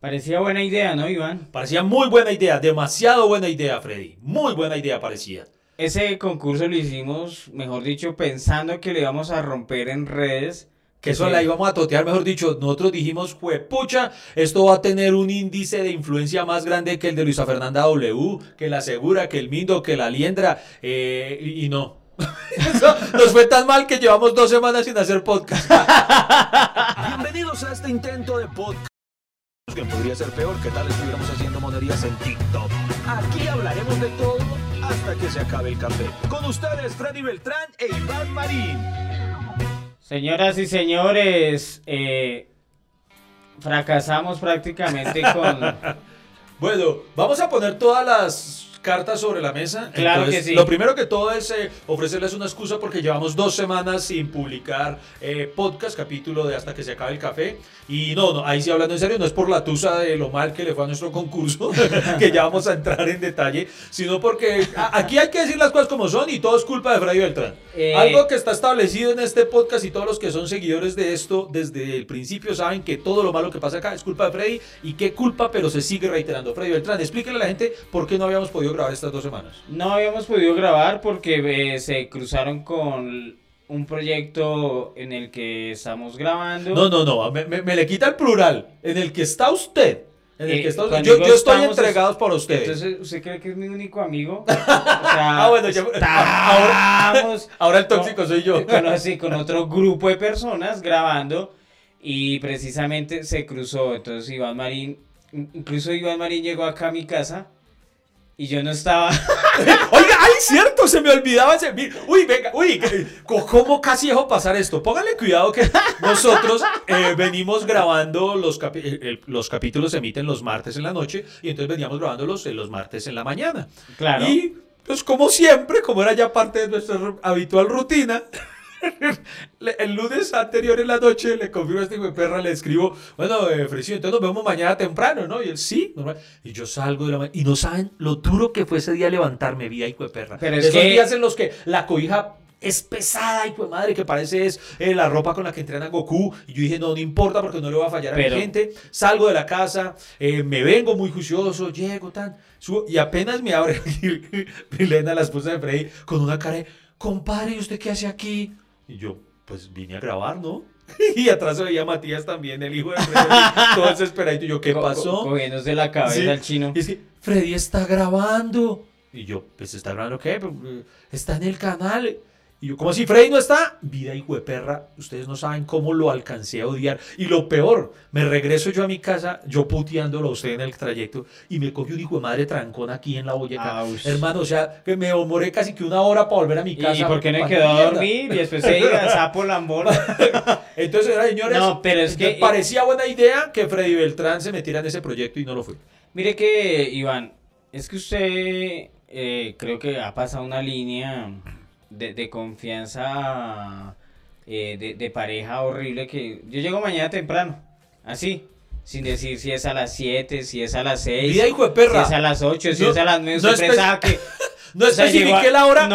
Parecía buena idea, ¿no, Iván? Parecía muy buena idea, demasiado buena idea, Freddy. Muy buena idea parecía. Ese concurso lo hicimos, mejor dicho, pensando que le íbamos a romper en redes. Que eso la íbamos a totear, mejor dicho, nosotros dijimos, pucha, esto va a tener un índice de influencia más grande que el de Luisa Fernanda W, que la Segura, que el Mindo, que la Liendra, eh, y, y no. Eso nos fue tan mal que llevamos dos semanas sin hacer podcast. Bienvenidos a este intento de podcast. Que podría ser peor que tal estuviéramos haciendo monerías en TikTok. Aquí hablaremos de todo hasta que se acabe el café. Con ustedes, Freddy Beltrán e Iván Marín. Señoras y señores, eh, fracasamos prácticamente con... bueno, vamos a poner todas las cartas sobre la mesa. Claro que sí. Lo primero que todo es eh, ofrecerles una excusa porque llevamos dos semanas sin publicar eh, podcast, capítulo de Hasta que se acabe el café. Y no, no, ahí sí hablando en serio, no es por la tusa de lo mal que le fue a nuestro concurso, que ya vamos a entrar en detalle, sino porque aquí hay que decir las cosas como son y todo es culpa de Freddy Beltrán. Eh, Algo que está establecido en este podcast y todos los que son seguidores de esto desde el principio saben que todo lo malo que pasa acá es culpa de Freddy y qué culpa, pero se sigue reiterando. Freddy Beltrán, explíquele a la gente por qué no habíamos podido grabar estas dos semanas. No habíamos podido grabar porque eh, se cruzaron con un proyecto en el que estamos grabando. No, no, no, me, me, le quita el plural. En el que está usted. En el que eh, está yo, yo, estoy entregado por usted. Entonces, ¿usted cree que es mi único amigo? O sea, ah, bueno, ya, ahora, ahora, el tóxico soy yo. Con, sí, con otro grupo de personas grabando y precisamente se cruzó. Entonces Iván Marín, incluso Iván Marín llegó acá a mi casa y yo no estaba. Oiga, ay, cierto, se me olvidaba ese. Uy, venga, uy, ¿cómo casi dejo pasar esto? Póngale cuidado que nosotros eh, venimos grabando los, los capítulos, se emiten los martes en la noche y entonces veníamos grabándolos los martes en la mañana. Claro. Y pues, como siempre, como era ya parte de nuestra habitual rutina. el lunes anterior en la noche le confirmo a este de perra, le escribo, bueno, eh, entonces nos vemos mañana temprano, ¿no? Y él, sí, normal. Y yo salgo de la mañana, y no saben lo duro que fue ese día levantarme, vida, hijo de perra. Pero Esos que... días en los que la cobija es pesada, hijo de madre, que parece es eh, la ropa con la que entrena Goku. Y yo dije, no, no importa porque no le va a fallar a mi gente. Salgo de la casa, eh, me vengo muy juicioso, llego, tan, subo, y apenas me abre Milena, la esposa de Freddy, con una cara de, compadre, ¿y usted qué hace aquí? Y yo, pues vine a grabar, ¿no? Y atrás se veía Matías también, el hijo de Freddy, todo desesperadito. Y yo, ¿qué pasó? cogiéndose la cabeza al chino. Y es Freddy está grabando. Y yo, pues está grabando, ¿qué? Pues, está en el canal. Y yo, como si Freddy no está, vida hijo de perra, ustedes no saben cómo lo alcancé a odiar. Y lo peor, me regreso yo a mi casa, yo puteándolo a usted en el trayecto, y me cogió un hijo de madre trancón aquí en la Boyacá. Hermano, o sea, que me demoré casi que una hora para volver a mi casa. ¿Y por qué no me quedó a dormir? Y después se iba a sapo lambón. Entonces, señores, no, pero es que, parecía buena idea que Freddy Beltrán se metiera en ese proyecto y no lo fue. Mire que, Iván, es que usted eh, creo que ha pasado una línea de, confianza eh, de, pareja horrible que yo llego mañana temprano, así, sin decir si es a las 7, si es a las 6, si es a las 8, si es a las 9, no que no especifique la hora,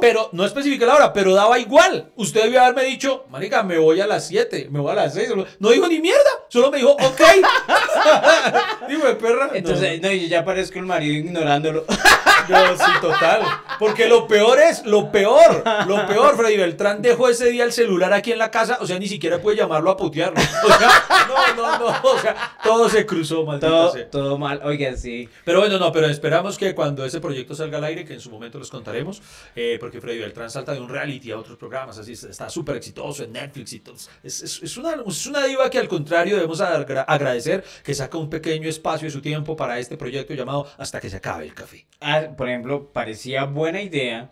Pero, no especifique la hora, pero daba igual. Usted debió haberme dicho, marica, me voy a las 7, me voy a las 6. No dijo ni mierda, solo me dijo, ok. Digo, perra. Entonces, no. yo ya parezco el marido ignorándolo. Yo sí, total. Porque lo peor es, lo peor, lo peor, Freddy Beltrán dejó ese día el celular aquí en la casa, o sea, ni siquiera puede llamarlo a putearlo. O sea, no, no, no, o sea, todo se cruzó, maldito todo, Todo mal, oigan, sí. Pero bueno, no, pero esperamos que cuando ese proyecto salga al aire, que en su momento les contaremos, eh, porque Freddy Beltrán salta de un reality a otros programas, así está súper exitoso en Netflix y todo. Es, es, es, una, es una diva que al contrario debemos agradecer que saca un pequeño espacio de su tiempo para este proyecto llamado Hasta que se acabe el café. Ah, por ejemplo, parecía buena idea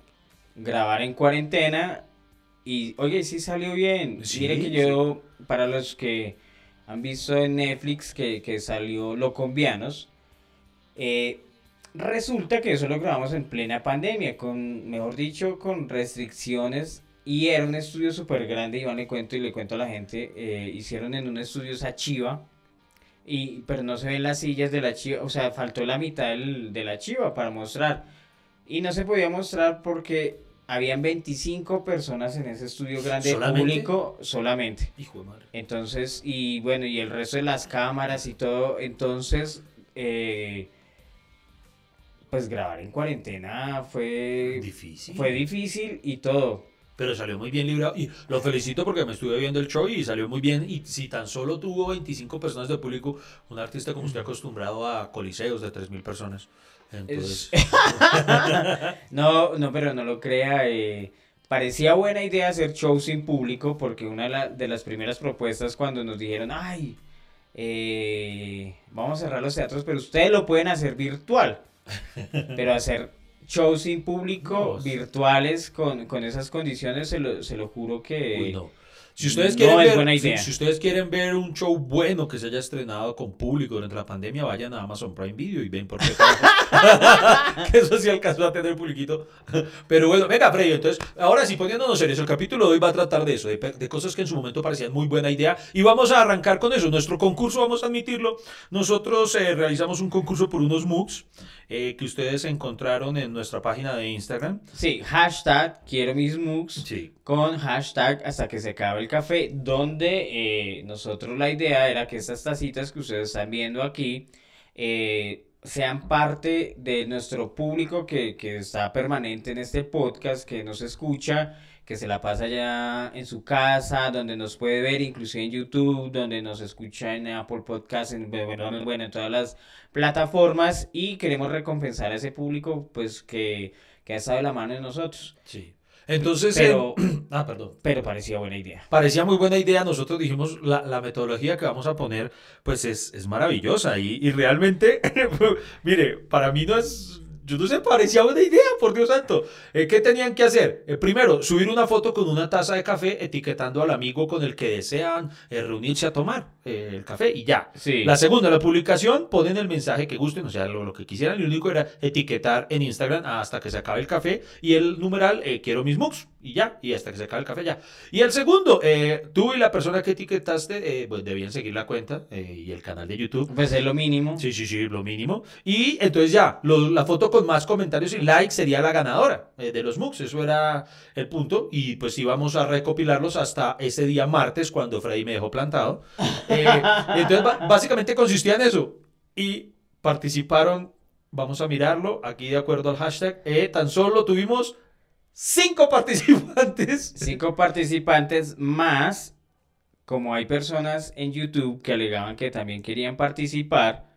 grabar en cuarentena y, oye, sí salió bien. Mire que yo, para los que han visto en Netflix que, que salió Locombianos, eh, resulta que eso lo grabamos en plena pandemia, con, mejor dicho, con restricciones. Y era un estudio súper grande, Iván le cuento y le cuento a la gente, eh, hicieron en un estudio Sachiva, y, pero no se ven las sillas de la chiva, o sea, faltó la mitad del, de la chiva para mostrar. Y no se podía mostrar porque habían 25 personas en ese estudio grande ¿Solamente? público solamente. Hijo de madre. Entonces, y bueno, y el resto de las cámaras y todo, entonces, eh, pues grabar en cuarentena fue, Difícil. fue difícil y todo. Pero salió muy bien librado. Y lo felicito porque me estuve viendo el show y salió muy bien. Y si tan solo tuvo 25 personas de público, un artista como usted acostumbrado a coliseos de 3.000 personas. Entonces, No, no, pero no lo crea. eh, parecía buena idea hacer shows sin público porque una de las primeras propuestas cuando nos dijeron, ay, eh, vamos a cerrar los teatros, pero ustedes lo pueden hacer virtual. Pero hacer shows sin público, No. virtuales, con, con esas condiciones, se lo, se lo juro que... uy, no. Si ustedes, no quieren es ver, buena si- idea. si ustedes quieren ver un show bueno que se haya estrenado con público durante la pandemia, vayan a Amazon Prime Video y ven por qué. que eso sí alcanzó a tener publiquito. Pero bueno, venga, Freddy, entonces, ahora sí, poniéndonos serios, el capítulo de hoy va a tratar de eso, de, de cosas que en su momento parecían muy buena idea. Y vamos a arrancar con eso. Nuestro concurso, vamos a admitirlo, nosotros eh, realizamos un concurso por unos MOOCs eh, que ustedes encontraron en nuestra página de Instagram. Sí, hashtag quiero mis MOOCs. Sí. con hashtag hasta que se acabe el café, donde eh, nosotros la idea era que estas tacitas que ustedes están viendo aquí eh, sean parte de nuestro público que, que está permanente en este podcast, que nos escucha, que se la pasa ya en su casa, donde nos puede ver inclusive en YouTube, donde nos escucha en Apple Podcast, en, bueno, bueno, en todas las plataformas y queremos recompensar a ese público pues que, que ha estado de la mano de nosotros. Sí. Entonces, Pero, ah, perdón. pero parecía buena idea. Parecía muy buena idea. Nosotros dijimos, la, la metodología que vamos a poner, pues es, es maravillosa. Y, y realmente, mire, para mí no es, yo no sé, parecía buena idea, por Dios santo. Eh, ¿Qué tenían que hacer? Eh, primero, subir una foto con una taza de café etiquetando al amigo con el que desean eh, reunirse a tomar eh, el café y ya. Sí. La segunda, la publicación, ponen el mensaje que gusten, o sea, lo, lo que quisieran. Lo único era etiquetar en Instagram hasta que se acabe el café y el numeral, eh, quiero mis mugs, y ya, y hasta que se acabe el café ya. Y el segundo, eh, tú y la persona que etiquetaste, eh, pues debían seguir la cuenta eh, y el canal de YouTube. Pues es lo mínimo. Sí, sí, sí, lo mínimo. Y entonces ya, lo- la foto con más comentarios y likes sería la ganadora eh, de los MOOCs. Eso era el punto. Y pues íbamos a recopilarlos hasta ese día martes cuando Freddy me dejó plantado. Eh, entonces, básicamente consistía en eso. Y participaron, vamos a mirarlo, aquí de acuerdo al hashtag, eh, tan solo tuvimos cinco participantes. Cinco participantes más, como hay personas en YouTube que alegaban que también querían participar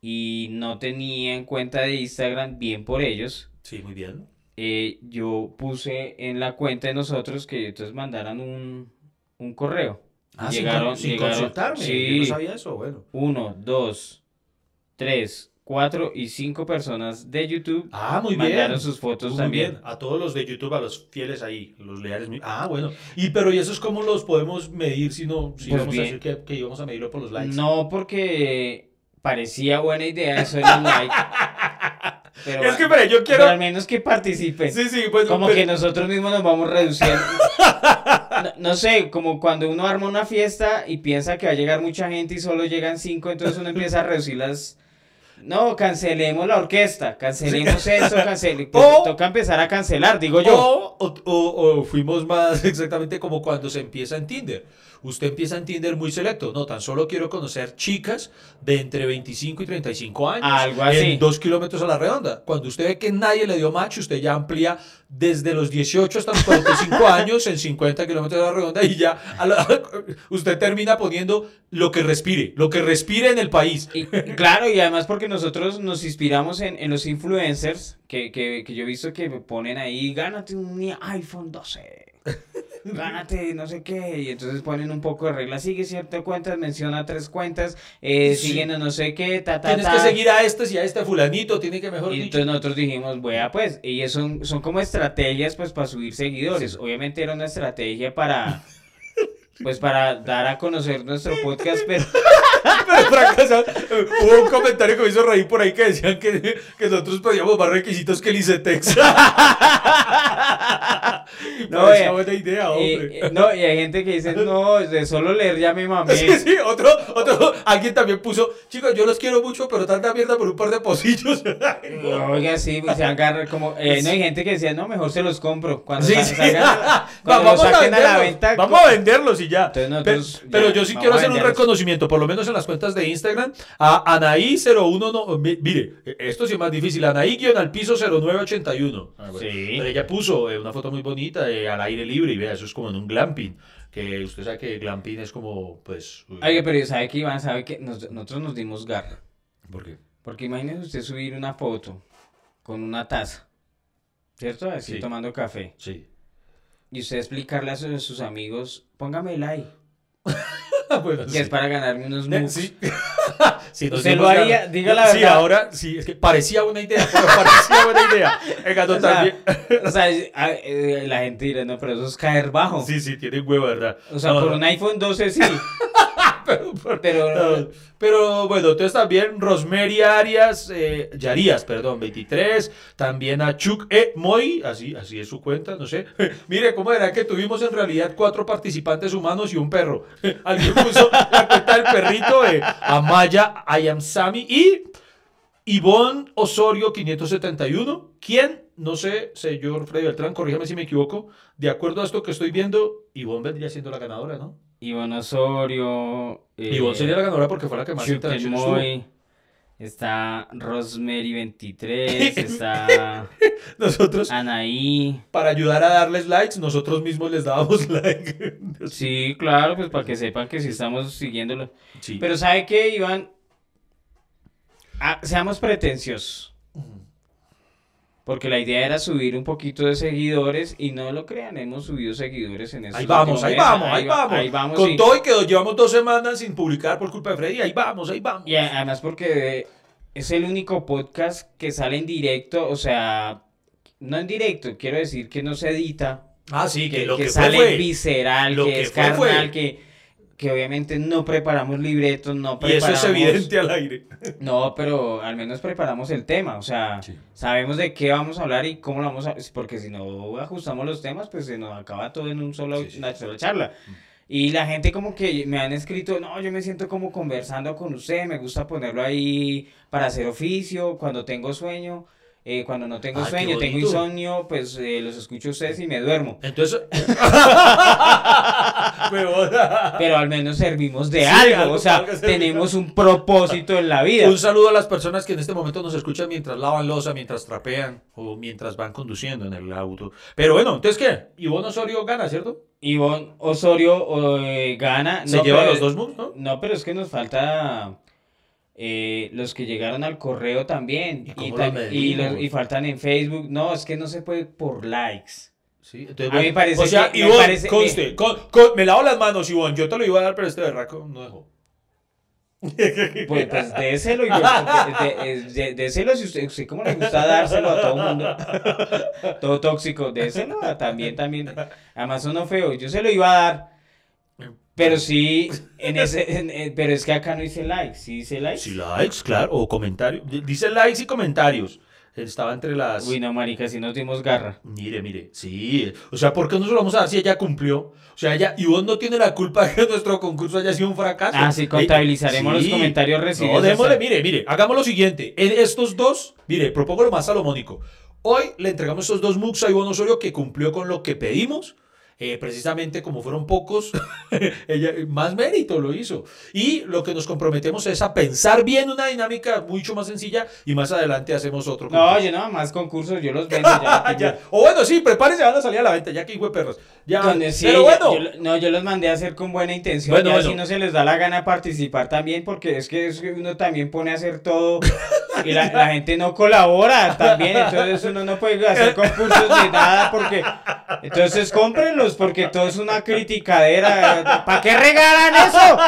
y no tenían cuenta de Instagram, bien por ellos. Sí, muy bien. eh, yo puse en la cuenta de nosotros que entonces mandaran un, un correo. Ah, sin Llegaron- sin, llegaron- consultarme. sí. Yo no sabía eso, bueno. Uno, dos, tres, cuatro y cinco personas de YouTube Ah, muy bien. mandaron sus fotos Muy también. bien, a todos los de YouTube, a los fieles ahí, los leales. Ah, bueno. Y pero ¿y esos cómo los podemos medir si no si Pues vamos bien. a decir que, que íbamos a medirlo por los likes? No, porque parecía buena idea eso de los likes. Pero, es que, pero yo pero quiero... al menos que participen. Sí, sí, pues... Como pero- que nosotros mismos nos vamos reduciendo. No, no sé, como cuando uno arma una fiesta y piensa que va a llegar mucha gente y solo llegan cinco, entonces uno empieza a reducir las... No, cancelemos la orquesta, cancelemos eso, cancelemos... O- toca empezar a cancelar, digo yo. O- o fuimos más exactamente como cuando se empieza en Tinder. Usted empieza en Tinder muy selecto. No, tan solo quiero conocer chicas de entre 25 y 35 años. Algo así. En dos kilómetros a la redonda. Cuando usted ve que nadie le dio match, usted ya amplía desde los 18 hasta los 45 años en 50 kilómetros a la redonda y ya la- usted termina poniendo lo que respire, lo que respire en el país. Y, claro, y además porque nosotros nos inspiramos en, en los influencers que, que, que yo he visto que ponen ahí, gánate un iPhone 12, gánate no sé qué, y entonces ponen un poco de reglas, sigue ciertas cuentas, menciona tres cuentas, eh, Sí. siguen a no sé qué, ta, ta, Tienes ta. que seguir a este y a este fulanito, tiene que mejor Y dicho. entonces nosotros dijimos, bueno, pues, y son, son como estrategias pues para subir seguidores. Obviamente era una estrategia para, pues para dar a conocer nuestro podcast, pero... Pero fracasó. Eh, Hubo un comentario que me hizo reír por ahí que decían que, que nosotros pedíamos más requisitos que el ICETEX. Y No, eh, buena idea, Eh, hombre. eh, no, y hay gente que dice, no, de solo leer ya me mamé. Sí, sí, otro, otro, alguien también puso, chicos, yo los quiero mucho, pero tanta mierda por un par de pocillos. Oiga, sí, se agarra como... eh, no, hay gente que decía, no, mejor se los compro. Cuando Sí, sa- sí. salgan- cuando vamos los a saquen a la venderlos. venta. Vamos a venderlos y ya. Entonces pero, ya yo sí quiero hacer un reconocimiento, por lo menos en las cuentas de Instagram, a Anaí01. No, mi- mire, esto sí es más difícil. Anaí-al piso 0981. Ah, bueno. Sí. Pero ella puso eh, una foto muy bonita eh, al aire libre y vea, eso es como en un glamping. Que usted sabe que glamping es como, pues. eh, Oiga, pero ¿sabe que Iván? ¿Sabe que nos- nosotros nos dimos garra? ¿Por qué? Porque imagínese usted subir una foto con una taza, ¿cierto? Así Sí. tomando café. Sí. Y usted explicarle a sus, sus amigos, póngame like, que sí. es para ganarme unos mooks. Sí. Sí, nos ¿Usted dimos lo haría? ganas. Diga la Sí, ahora sí, es que parecía buena idea, pero parecía buena idea. El gato O sea, también. O sea, eh, la gente dirá, no, pero eso es caer bajo. Sí, sí, tiene huevo, ¿verdad? O sea, No, por no. un iPhone 12 sí, Pero, pero... no, pero, bueno, entonces también Rosemary Arias, eh, Yarías, perdón, 23. También a Chuck E. Moy, así, así es su cuenta, no sé. Mire, ¿cómo era que tuvimos en realidad cuatro participantes humanos y un perro? Alguien puso la cuenta del perrito, eh, Amaya, I am Sammy y Ivonne Osorio 571. ¿Quién? No sé, señor Freddy Beltrán, corríjame si me equivoco. De acuerdo a esto que estoy viendo, Ivonne vendría siendo la ganadora, ¿no? Ivonne Osorio... eh, Ivonne sería la ganadora porque fue la que más estuvo. Moy, está Rosemary 23, está Nosotros, Anaí. para ayudar a darles likes, nosotros mismos les dábamos like. Sí, claro, pues para que sepan que sí estamos siguiéndolo. Sí. Pero ¿sabe qué, Iván? Ah, seamos pretenciosos. Porque la idea era subir un poquito de seguidores y no lo crean, hemos subido seguidores en estos Ahí vamos, ahí vamos, ahí va- vamos. Ahí vamos, Con sí. todo y que llevamos dos semanas sin publicar por culpa de Freddy, ahí vamos, ahí vamos. Y además porque es el único podcast que sale en directo, o sea, no en directo, quiero decir que no se edita, Ah, sí, que, que, lo que que, sale fue. visceral, Lo que, que es fue, carnal, fue. que, que obviamente no preparamos libretos, no Y eso preparamos... es evidente al aire. No, pero al menos preparamos el tema, o sea, Sí. sabemos de qué vamos a hablar y cómo lo vamos a... Porque si no ajustamos los temas, pues se nos acaba todo en un solo, Sí, sí. una sola charla. Y la gente como que me han escrito, no, yo me siento como conversando con usted, me gusta ponerlo ahí para hacer oficio, cuando tengo sueño, eh, cuando no tengo qué sueño, tengo insomnio, pues eh, los escucho a ustedes y me duermo. Entonces. Pero al menos servimos de Sí, algo, algo o sea, algo tenemos un propósito en la vida. Un saludo a las personas que en este momento nos escuchan mientras lavan losa, mientras trapean o mientras van conduciendo en el auto. Pero bueno, entonces ¿qué? Ivonne Osorio gana, ¿cierto? Ivonne Osorio eh, gana. Se No, lleva pero- los dos moves, ¿no? No, pero es que nos falta eh, los que llegaron al correo también. ¿Y Y, cómo ta- los y, los- medimos? y faltan en Facebook. No, es que no se puede por likes. Sí, entonces, A mí me parece o sea, que- me Ivonne, parece- conste, con- con- me lavo las manos, Ivonne, yo te lo iba a dar, pero este berraco no dejó. Pues, pues déselo, y de- de- de- déselo si usted, usted como le gusta dárselo a todo mundo. Todo tóxico, déselo a- también, también. Además sonó feo, yo se lo iba a dar. Pero sí, en ese, en- en- pero es que acá no dice like, sí dice like. Sí, likes, claro, o comentarios. Dice likes y comentarios. Estaba entre las... Uy, no, marica, si nos dimos garra. Mire, mire, sí. O sea, ¿por qué no se lo vamos a dar si ella cumplió? O sea, ella, Ivonne no tiene la culpa de que nuestro concurso haya sido un fracaso. Ah, sí, contabilizaremos Eh, los comentarios No, recibidos. démosle, hasta- mire, mire, hagamos lo siguiente. En estos dos, mire, propongo lo más salomónico. Hoy le entregamos estos dos MOOCs a Ivonne Osorio que cumplió con lo que pedimos. Eh, precisamente como fueron pocos, ella más mérito lo hizo. Y lo que nos comprometemos es a pensar bien una dinámica mucho más sencilla y más adelante hacemos otro. No, concurso. yo no, más concursos, yo los vendo ya. Ya. O bueno, sí, prepárense, van a salir a la venta, ya que hijo de perros. Ya. Sí, Pero bueno, yo, no, yo los mandé a hacer con buena intención. Bueno, ya bueno. si no se les da la gana participar también, porque es que es que uno también pone a hacer todo y la, la gente no colabora también. Entonces uno no puede hacer concursos de nada porque. Entonces cómprenlos porque todo es una criticadera. ¿Para qué regalan eso?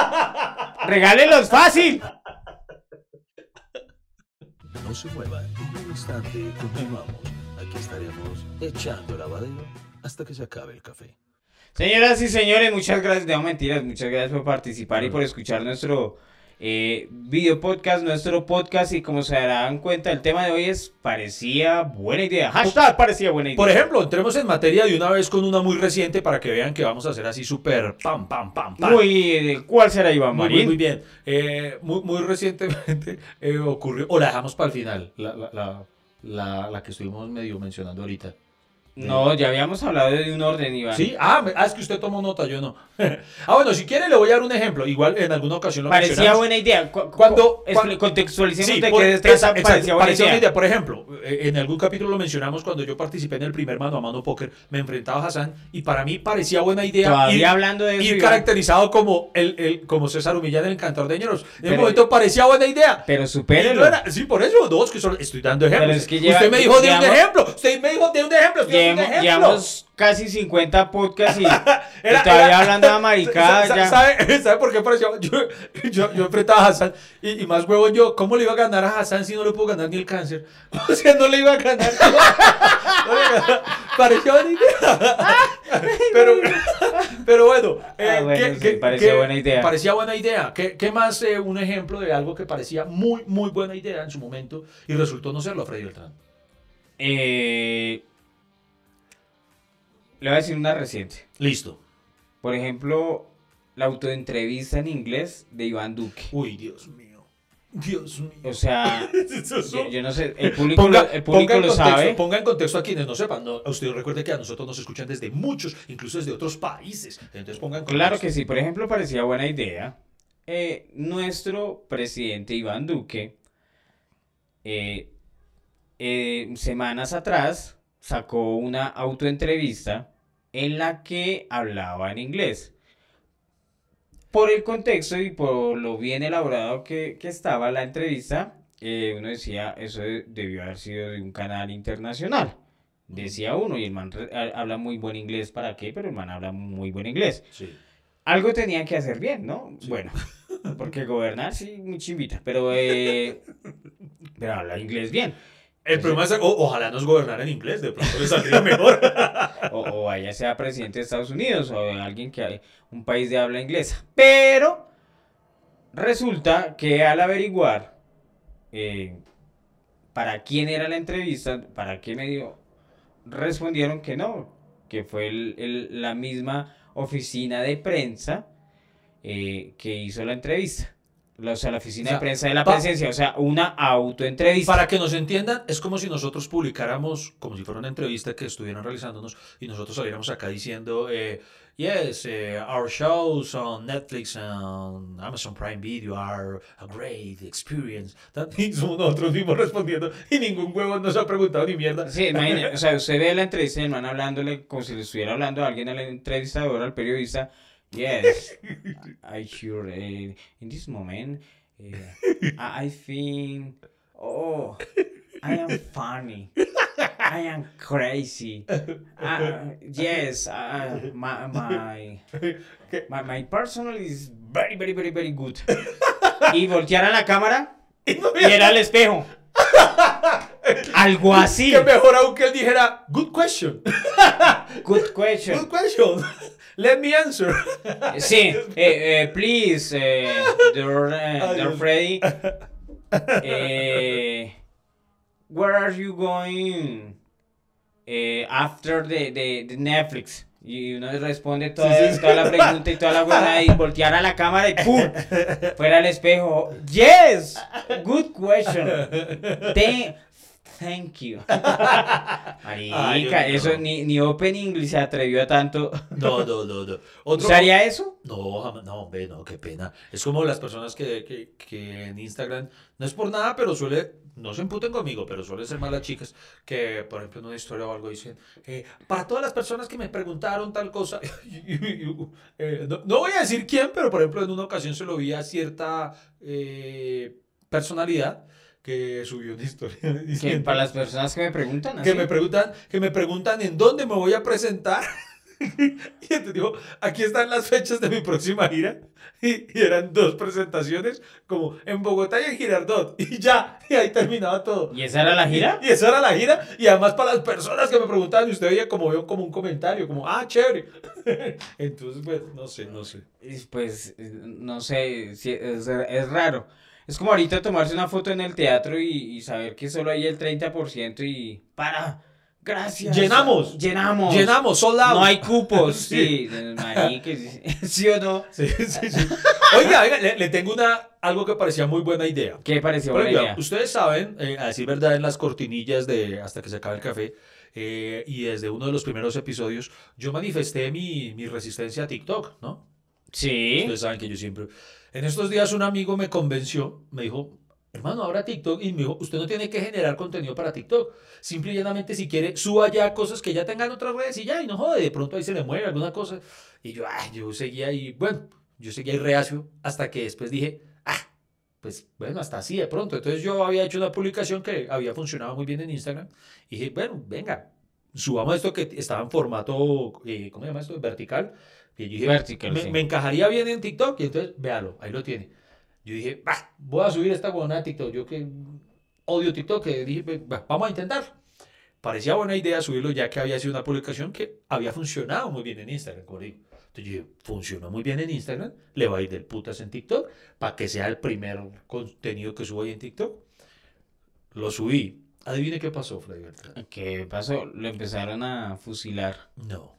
Regálenlos fácil. No se muevan, en un instante continuamos. Aquí estaremos echando lavadero hasta que se acabe el café. Señoras y señores, muchas gracias. No, mentiras, muchas gracias por participar y por escuchar nuestro eh, video podcast, nuestro podcast y como se darán cuenta el tema de hoy es parecía buena idea. Hashtag parecía buena idea. Por ejemplo, entremos en materia de una vez con una muy reciente para que vean que vamos a hacer así súper pam, pam, pam, pam. Muy, ¿cuál será Iván Marín? muy, muy bien. Eh, muy, muy recientemente eh, ocurrió, o la dejamos para el final, la, la, la, la, la que estuvimos medio mencionando ahorita. No, ya habíamos hablado de un orden, Iván. ¿Sí? Ah, ah, es que usted tomó nota, yo no. ah, bueno, si quiere le voy a dar un ejemplo. Igual en alguna ocasión lo Parecía mencionamos. buena idea. Cu- cu- Cuando- cuando- contextualicemos Sí, de por- qué trata exacto, parecía buena parecía idea. Por ejemplo, eh, en algún capítulo lo mencionamos cuando yo participé en el primer mano a mano póker, me enfrentaba a Hassan y para mí parecía buena idea Todavía ir, hablando de eso, ir caracterizado como el, el como César Humillán el Cantor de Ñeros. En Pero- un momento parecía buena idea. Pero supérelo. no sí, por eso, dos que solo estoy dando ejemplos. Es que lleva- usted me dijo de un ejemplo. Usted me dijo de un ejemplo. un Llevamos, casi 50 podcasts y, y Era- todavía era- hablando de maricada Sa- sa- ya. ¿Sabe, ¿Sabe por qué parecía? Yo, yo, yo enfrentaba a Hassan y, y más huevón yo, ¿cómo le iba a ganar a Hassan si no le puedo ganar ni el cáncer? O sea, no le iba a ganar. No a ganar. Parecía buena idea. Pero, pero bueno, eh, Ah, bueno, ¿qué- sí, qué- parecía buena idea. Parecía buena idea. ¿Qué, qué más eh, un ejemplo de algo que parecía muy, muy buena idea en su momento y resultó no serlo, Freddy Beltrán? Eh, le voy a decir una reciente. Listo. Por ejemplo, la autoentrevista en inglés de Iván Duque. Uy, Dios mío. Dios mío. O sea, yo, yo no sé, el público, Ponga, lo, el público en lo contexto, sabe. ponga en contexto a quienes no sepan. No, usted recuerde que a nosotros nos escuchan desde muchos, incluso desde otros países. Entonces pongan Claro que sí, por ejemplo, parecía buena idea. Eh, nuestro presidente Iván Duque, eh, eh, semanas atrás, sacó una autoentrevista en la que hablaba en inglés. Por el contexto y por lo bien elaborado que, que estaba la entrevista, eh, uno decía, eso de- debió haber sido de un canal internacional. Decía uno, y el man habla muy buen inglés, ¿para qué? Pero el man habla muy buen inglés. Sí. Algo tenía que hacer bien, ¿no? Sí. Bueno, porque gobernar sí, muy chimbita, pero, eh, pero habla inglés bien. El problema es, o- ojalá nos gobernara en inglés, de pronto le saldría mejor. O, o vaya sea presidente de Estados Unidos o alguien que hay un país de habla inglesa. Pero resulta que al averiguar eh, para quién era la entrevista, para qué medio, respondieron que no, que fue el- el- la misma oficina de prensa eh, que hizo la entrevista. La- O sea, la oficina O sea, de prensa de la presencia, o sea, una autoentrevista. Para que nos entiendan, es como si nosotros publicáramos, como si fuera una entrevista que estuvieran realizándonos y nosotros saliéramos acá diciendo, eh, yes, eh, our shows on Netflix and Amazon Prime Video are a great experience. Y somos nosotros mismos respondiendo y ningún huevo nos ha preguntado ni mierda. Sí, imagínate, o sea, usted ve la entrevista del man hablándole como si le estuviera hablando a alguien al entrevistador, al periodista. Yes, I sure, eh, in this moment, eh, I, think, oh, I am funny, I am crazy. Ah, yes, ah, my, my, my, my personal is very, very, very, very good. Y voltear a la cámara y era el espejo. Algo así. Que mejor aún que él dijera, good question, Good question. good question, let me answer. Sí, eh, eh, please, eh, dear, eh, dear. Freddy, eh, where are you going eh, after the, the, the Netflix? Y uno responde toda, Sí, sí. toda la pregunta y toda la buena y voltear a la cámara y ¡pum! Fuera al espejo. Yes, good question. Thank, thank you. Marica, Ay, eso ni, ni Open English se atrevió a tanto. No, no, no, no. Otro- ¿Usaría eso? No, jamás- no, hombre, no, qué pena. Es como las personas que, que, que en Instagram, no es por nada, pero suele, no se emputen conmigo, pero suelen ser malas chicas, que por ejemplo en una historia o algo dicen, eh, para todas las personas que me preguntaron tal cosa, eh, no, no voy a decir quién, pero por ejemplo en una ocasión se lo vi a cierta eh, personalidad que subió una historia diciendo para las personas que me preguntan así. que me preguntan, que me preguntan en dónde me voy a presentar y entonces dijo, aquí están las fechas de mi próxima gira. Y, y eran dos presentaciones, como en Bogotá y en Girardot. Y ya, y ahí terminaba todo. ¿Y esa era la gira? Y esa era la gira. Y además para las personas que me preguntaban, y usted veía como veo como un comentario, como, ah, chévere. Entonces, pues, no sé, no sé. Y, Pues, no sé, es, es raro. Es como ahorita tomarse una foto en el teatro y, y saber que solo hay el 30% y para, gracias. Llenamos. Llenamos. Llenamos, sold out. No hay cupos, Sí. sí. marica, sí, ¿sí o no? Sí, sí, sí. Oiga, oiga, le, le tengo una, algo que parecía muy buena idea. ¿Qué pareció Por buena ejemplo, idea? ustedes saben, eh, a decir verdad, en las cortinillas de Hasta que se acabe el café, eh, y desde uno de los primeros episodios, yo manifesté mi, mi resistencia a TikTok, ¿no? Sí. Ustedes saben que yo siempre... En estos días un amigo me convenció, me dijo, hermano, ahora TikTok, y me dijo, usted no tiene que generar contenido para TikTok. Simple y llanamente, si quiere, suba ya cosas que ya tengan otras redes y ya, y no jode, de pronto ahí se le mueve alguna cosa. Y yo, ay, yo seguía ahí, bueno, yo seguía ahí reacio, hasta que después dije, ah, pues bueno, hasta así de pronto. Entonces yo había hecho una publicación que había funcionado muy bien en Instagram, y dije, bueno, venga, subamos esto que estaba en formato, eh, ¿cómo se llama esto? Vertical. Y yo dije, Vertical, me, sí. me encajaría bien en TikTok, y entonces, véalo, ahí lo tiene. Yo dije, "Bah, voy a subir esta buena a TikTok. Yo que odio TikTok, que dije, "Bah, vamos a intentar. Parecía buena idea subirlo ya que había sido una publicación que había funcionado muy bien en Instagram, como digo. Entonces yo dije, funcionó muy bien en Instagram, le va a ir del putas en TikTok, para que sea el primer contenido que subo ahí en TikTok. Lo subí. Adivine qué pasó, Freddy Beltrán. ¿Qué pasó? Lo empezaron a fusilar. No.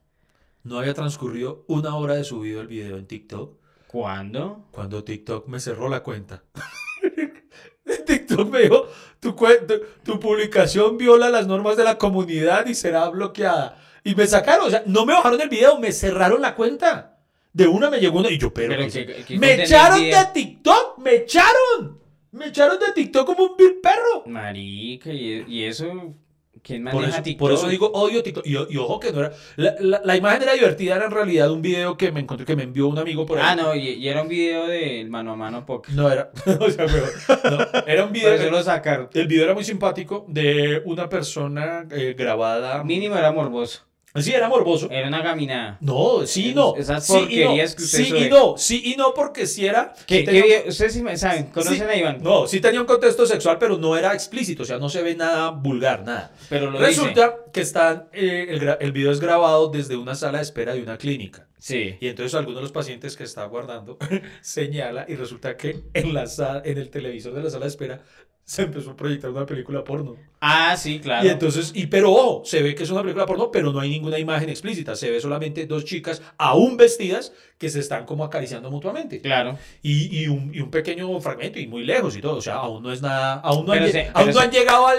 No había transcurrido una hora de subido el video en TikTok ¿Cuándo? cuando TikTok me cerró la cuenta. TikTok me dijo, tu, cuen- tu, tu publicación viola las normas de la comunidad y será bloqueada. Y me sacaron, o sea, no me bajaron el video, me cerraron la cuenta. De una me llegó una y yo, pero... Pero ¿qué que- es- que ¡Me echaron de TikTok! ¡Me echaron! ¡Me echaron de TikTok como un vil perro! Marica, ¿y, y eso? ¿Quién Por maneja eso, TikTok? por eso digo odio TikTok. Y, y ojo que no era... La, la- la imagen era divertida, era en realidad un video que me encontré, que me envió un amigo por ahí. Ah, no, y, y era un video del mano a mano poker. No era... o sea, weón, no, era un Por video... eso lo sacaron. El video era muy simpático de una persona eh, grabada. Mínimo era morboso. Sí, era morboso. Era una caminada. No, sí y no. Esas sí y no. porquerías que usted Sí y no, sí y no, porque sí era. ¿Qué, sí qué tenía- video? Ustedes sí me saben, conocen sí, a Iván. No, sí tenía un contexto sexual, pero no era explícito, o sea, no se ve nada vulgar, nada. Pero lo Resulta que están, eh, el, video es grabado desde una sala de espera de una clínica. Sí. Y entonces alguno de los pacientes que está guardando señala y resulta que en, la sa- en el televisor de la sala de espera se empezó a proyectar una película porno. Ah, sí, claro. Y entonces, y pero ojo, se ve que es una película porno, pero no hay ninguna imagen explícita. Se ve solamente dos chicas aún vestidas que se están como acariciando mutuamente. Claro. Y, y un, y un pequeño fragmento y muy lejos y todo. O sea, aún no es nada, aún no, han, se- aún no han llegado al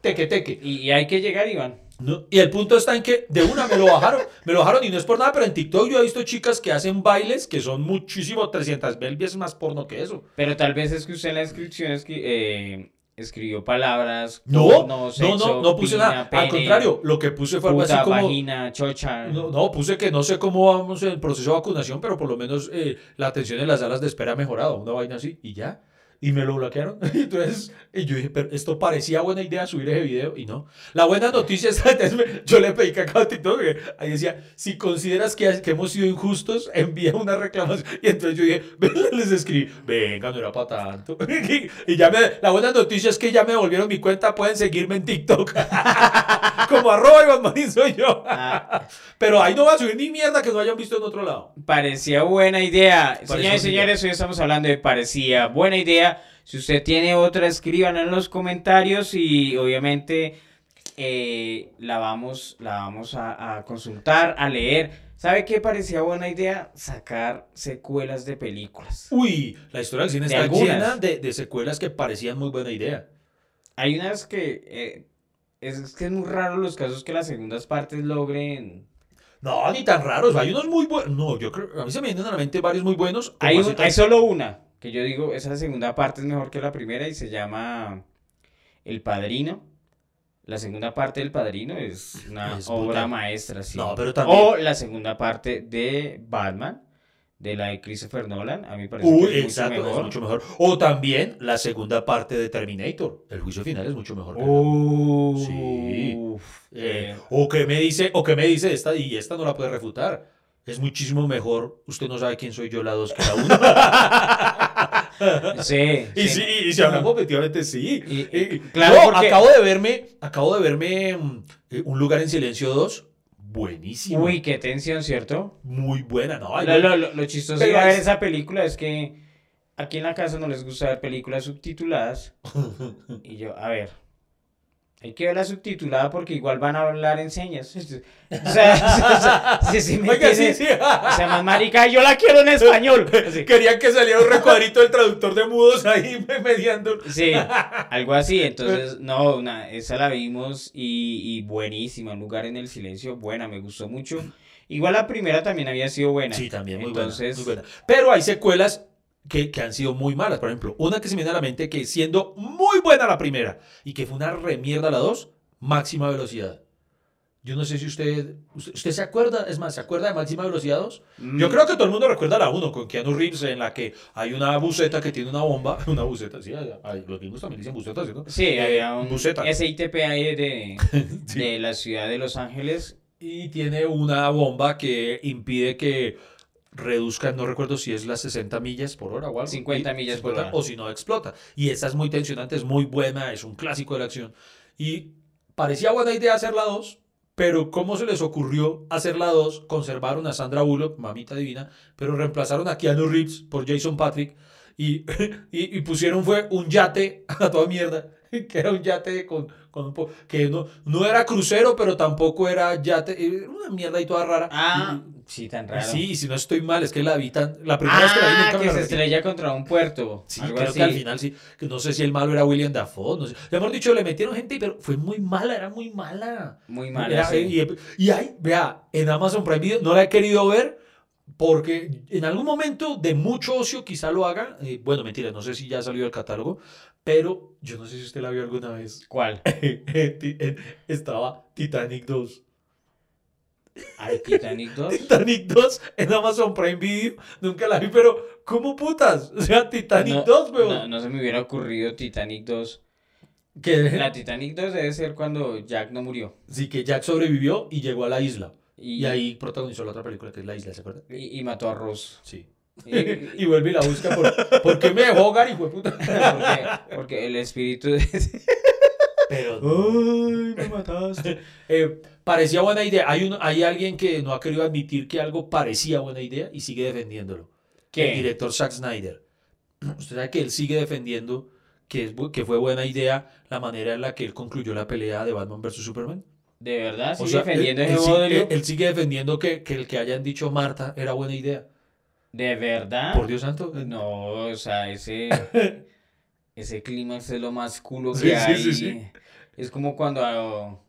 teque teque. Y, y hay que llegar, Iván. No, Y el punto está en que de una me lo bajaron, me lo bajaron y no es por nada, pero en TikTok yo he visto chicas que hacen bailes que son muchísimo, 300 mil veces más porno que eso. Pero tal vez es que usted en la descripción es que, eh, escribió palabras. No, porno, no, sexo, no, no puse pina, nada. Al contrario, lo que puse fue algo así como... vagina, chocha. No, no, puse que no sé cómo vamos en el proceso de vacunación, pero por lo menos eh, la atención en las salas de espera ha mejorado, una vaina así, y ya. Y me lo bloquearon. Y Entonces, y yo dije, pero esto parecía buena idea subir ese video, y no. La buena noticia es me- yo le pedí cacao a TikTok, que ahí decía, si consideras que, que hemos sido injustos, envía una reclamación. Y entonces yo dije, les escribí, venga, no era para tanto. Y ya me, la buena noticia es que ya me devolvieron mi cuenta, pueden seguirme en TikTok. Como arroba Iván Marín soy yo. Ah, Pero ahí no va a subir ni mierda que no hayan visto en otro lado. parecía buena idea. buena Señores y idea. señores, hoy estamos hablando de parecía buena idea. Si usted tiene otra, escriban en los comentarios y obviamente eh, la vamos, la vamos a, a consultar, a leer. ¿Sabe qué parecía buena idea? Sacar secuelas de películas. Uy, la historia del cine De está algunas. llena de, de secuelas que parecían muy buena idea. Hay unas que eh, es, es que es muy raro los casos que las segundas partes logren. No, ni tan raros. Hay unos muy buenos. No, yo creo. A mí se me vienen a la mente varios muy buenos. un- hay solo una que yo digo, esa segunda parte es mejor que la primera y se llama El Padrino. La segunda parte del Padrino es una Es obra brutal. maestra, sí. No, pero también- O la segunda parte de Batman, de la de Christopher Nolan. A mí me parece que es exacto, mucho es mejor. mucho mejor. O también la segunda parte de Terminator. El juicio final es mucho mejor. que la- Uf, Sí. eh, Eh, o que me dice, o que me dice esta, y esta no la puede refutar. Es muchísimo mejor. Usted no sabe quién soy yo, la dos que la uno. sí, y sí. y si hablamos objetivamente, sí. Y- y- claro, no, porque- acabo de verme, acabo de verme mm, eh, Un lugar en silencio 2. Buenísimo. Uy, qué tensión, ¿cierto? Muy buena, ¿no? Ay, Lo, lo, lo- lo chistoso de ver es- esa película es que aquí en la casa no les gusta ver películas subtituladas. Y yo, a ver, hay que verla subtitulada porque igual van a hablar en señas. O sea, sí, sí me Oiga, sí, sí. O sea, más marica, yo la quiero en español. Así. Querían que saliera un recuadrito del traductor de mudos ahí mediando. Sí, algo así. Entonces, no, una, esa la vimos y, y buenísima. Un lugar en el silencio, buena, me gustó mucho. Igual la primera también había sido buena. Sí, también muy Entonces, buena, muy buena. Pero hay secuelas que, que han sido muy malas. Por ejemplo, una que se me viene a la mente que siendo muy buena la primera y que fue una remierda la dos, máxima velocidad. Yo no sé si usted, usted, usted se acuerda, es más, ¿se acuerda de máxima velocidad 2? mm, Yo creo que todo el mundo recuerda la 1 con Keanu Reeves en la que hay una buceta que tiene una bomba. Una buceta, sí, hay- los gringos también dicen buceta, no? Sí, Eh, había un buceta. SITP ahí de, Sí. de la ciudad de Los Ángeles. y tiene una bomba que impide que reduzcan, no recuerdo si es las 60 millas por hora o algo. 50 y- millas por 50, hora. O si no, explota. Y esa es muy tensionante, es muy buena, es un clásico de la acción. Y parecía buena idea hacer la 2, pero ¿cómo se les ocurrió hacer la 2? Conservaron a Sandra Bullock, mamita divina, pero reemplazaron a Keanu Reeves por Jason Patrick y, y, y pusieron fue un yate a toda mierda, que era un yate con, con un po- que no, no era crucero, pero tampoco era yate, era una mierda y toda rara. Ah, sí, tan raro. Sí, y si no estoy mal, es que la vi tan, la primera vez que la vi Ah, nunca me que la se estrella contra un puerto. Sí, algo creo así. que al final sí, que no sé si el malo era William Dafoe, no sé. Ya hemos dicho, le metieron gente, pero fue muy mala, era muy mala. Muy mal. Era- y, y hay, vea, en Amazon Prime Video no la he querido ver porque en algún momento de mucho ocio quizá lo haga. Eh, bueno, mentira, no sé si ya salió el catálogo, pero yo no sé si usted la vio alguna vez. ¿Cuál? Ti- eh, Estaba Titanic 2. ¿Al Titanic 2? Titanic 2 en Amazon Prime Video. Nunca la vi, pero ¿cómo putas? O sea, Titanic No, 2, weón. no, no se me hubiera ocurrido Titanic 2. Que, La Titanic 2 debe ser cuando Jack no murió. sí, que Jack sobrevivió y llegó a la isla. Y, Y ahí protagonizó la otra película que es La Isla, ¿se acuerda? y, y mató a Ross. Sí. Y- y vuelve y la busca por, ¿por qué me dejó hogar, hijo de puta? porque, porque el espíritu de... Pero Ay, me mataste. Eh, parecía buena idea. Hay, un, hay alguien que no ha querido admitir que algo parecía buena idea y sigue defendiéndolo. ¿Qué? El director Zack Snyder. Usted sabe que él sigue defendiendo que, es, que fue buena idea la manera en la que él concluyó la pelea de Batman vs. Superman. ¿De verdad? O ¿Sigue sea, defendiendo él, ese él modelo? él- él sigue defendiendo que, que el que hayan dicho Marta era buena idea. ¿De verdad? Por Dios santo. No, o sea, ese... ese clímax es lo más culo que Sí, hay. sí, sí. Es como cuando...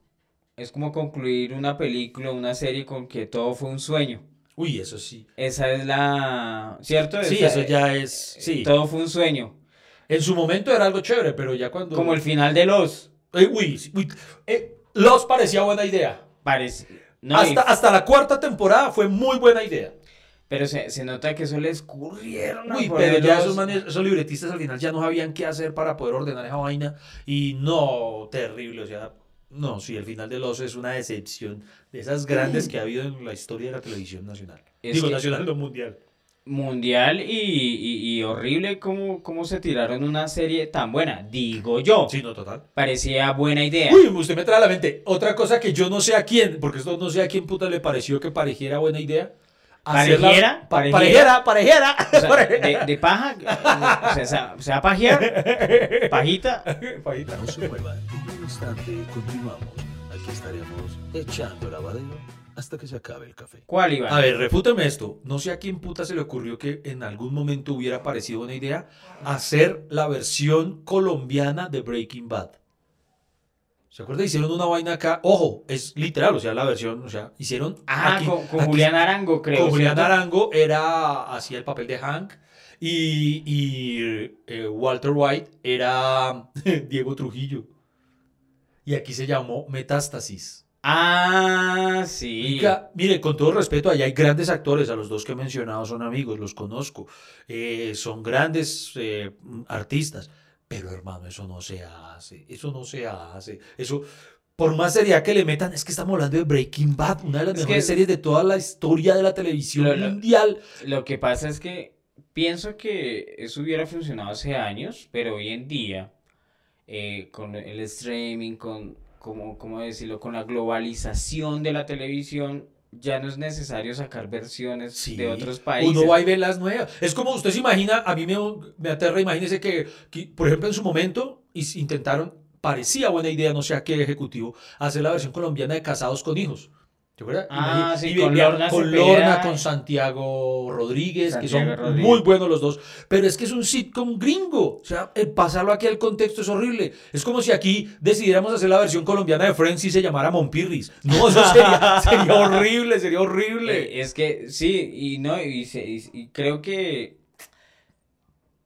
Es como concluir una película, una serie con que todo fue un sueño. Uy, eso sí. Esa es la... ¿Cierto? Sí, Esa- eso ya es. Sí. Todo fue un sueño. En su momento era algo chévere, pero ya cuando. Como el final de Los. Eh, uy, uy, eh, Los parecía buena idea. Parece... No, y- hasta, hasta la cuarta temporada fue muy buena idea. Pero se, se nota que eso le escurrieron. Uy, pero ya los- esos, manes- esos libretistas al final ya no sabían qué hacer para poder ordenar esa vaina. Y no, terrible. O sea, no, sí, el final de Los es una decepción de esas grandes que ha habido en la historia de la televisión nacional. Es Digo, nacional, no mundial. Mundial y, y- y horrible cómo, cómo se tiraron una serie tan buena. Digo yo. Sí, no, total. Parecía buena idea. Uy, usted me trae a la mente otra cosa que yo no sé a quién, porque esto no sé a quién puta le pareció que pareciera buena idea. ¿Parejera? pa- ¿Parejera? parejera, parejera. O sea, de, de paja. O sea, se va- a pajear. Pajita. Pajita. No se muevan. En un instante continuamos. Aquí estaremos echando lavadero hasta que se acabe el café. ¿Cuál iba? A ver, refúteme esto. No sé a quién puta se le ocurrió que en algún momento hubiera parecido buena idea hacer la versión colombiana de Breaking Bad. ¿Se acuerda? Hicieron una vaina acá. Ojo, es literal, o sea, la versión, o sea, hicieron. Ah, aquí- con, con aquí- Julián Arango, creo. Con Julián ¿cierto? Arango era, hacía el papel de Hank y, y, eh, Walter White era Diego Trujillo. Y aquí se llamó Metástasis. Ah, sí. Oiga, mire, con todo respeto, allá hay grandes actores, a los dos que he mencionado son amigos, los conozco, eh, son grandes eh, artistas, pero hermano, eso no se hace, eso no se hace, eso, por más seriedad que le metan, es que estamos hablando de Breaking Bad, una de las Es mejores que- series de toda la historia de la televisión Lo- mundial. Lo que pasa es que pienso que eso hubiera funcionado hace años, pero hoy en día, eh, con el streaming, con, como, ¿cómo decirlo? con la globalización de la televisión, ya no es necesario sacar versiones Sí, de otros países. Uno va y ve las nuevas. Es como usted se imagina, a mí me, me aterra, imagínese que, que, por ejemplo, en su momento intentaron, parecía buena idea, no sé a qué ejecutivo, hacer la versión colombiana de Casados con Hijos. ¿Te acuerdas? Ah, Imagina- sí, y con Lorna con Lorna, y- con Santiago Rodríguez, que son Rodríguez. muy buenos los dos. Pero es que es un sitcom gringo. O sea, el pasarlo aquí al contexto es horrible. Es como si aquí decidiéramos hacer la versión colombiana de Friends y se llamara Monpirris. No, eso sería, sería horrible, sería horrible. Eh, es que sí, y no, y, se- y- y creo que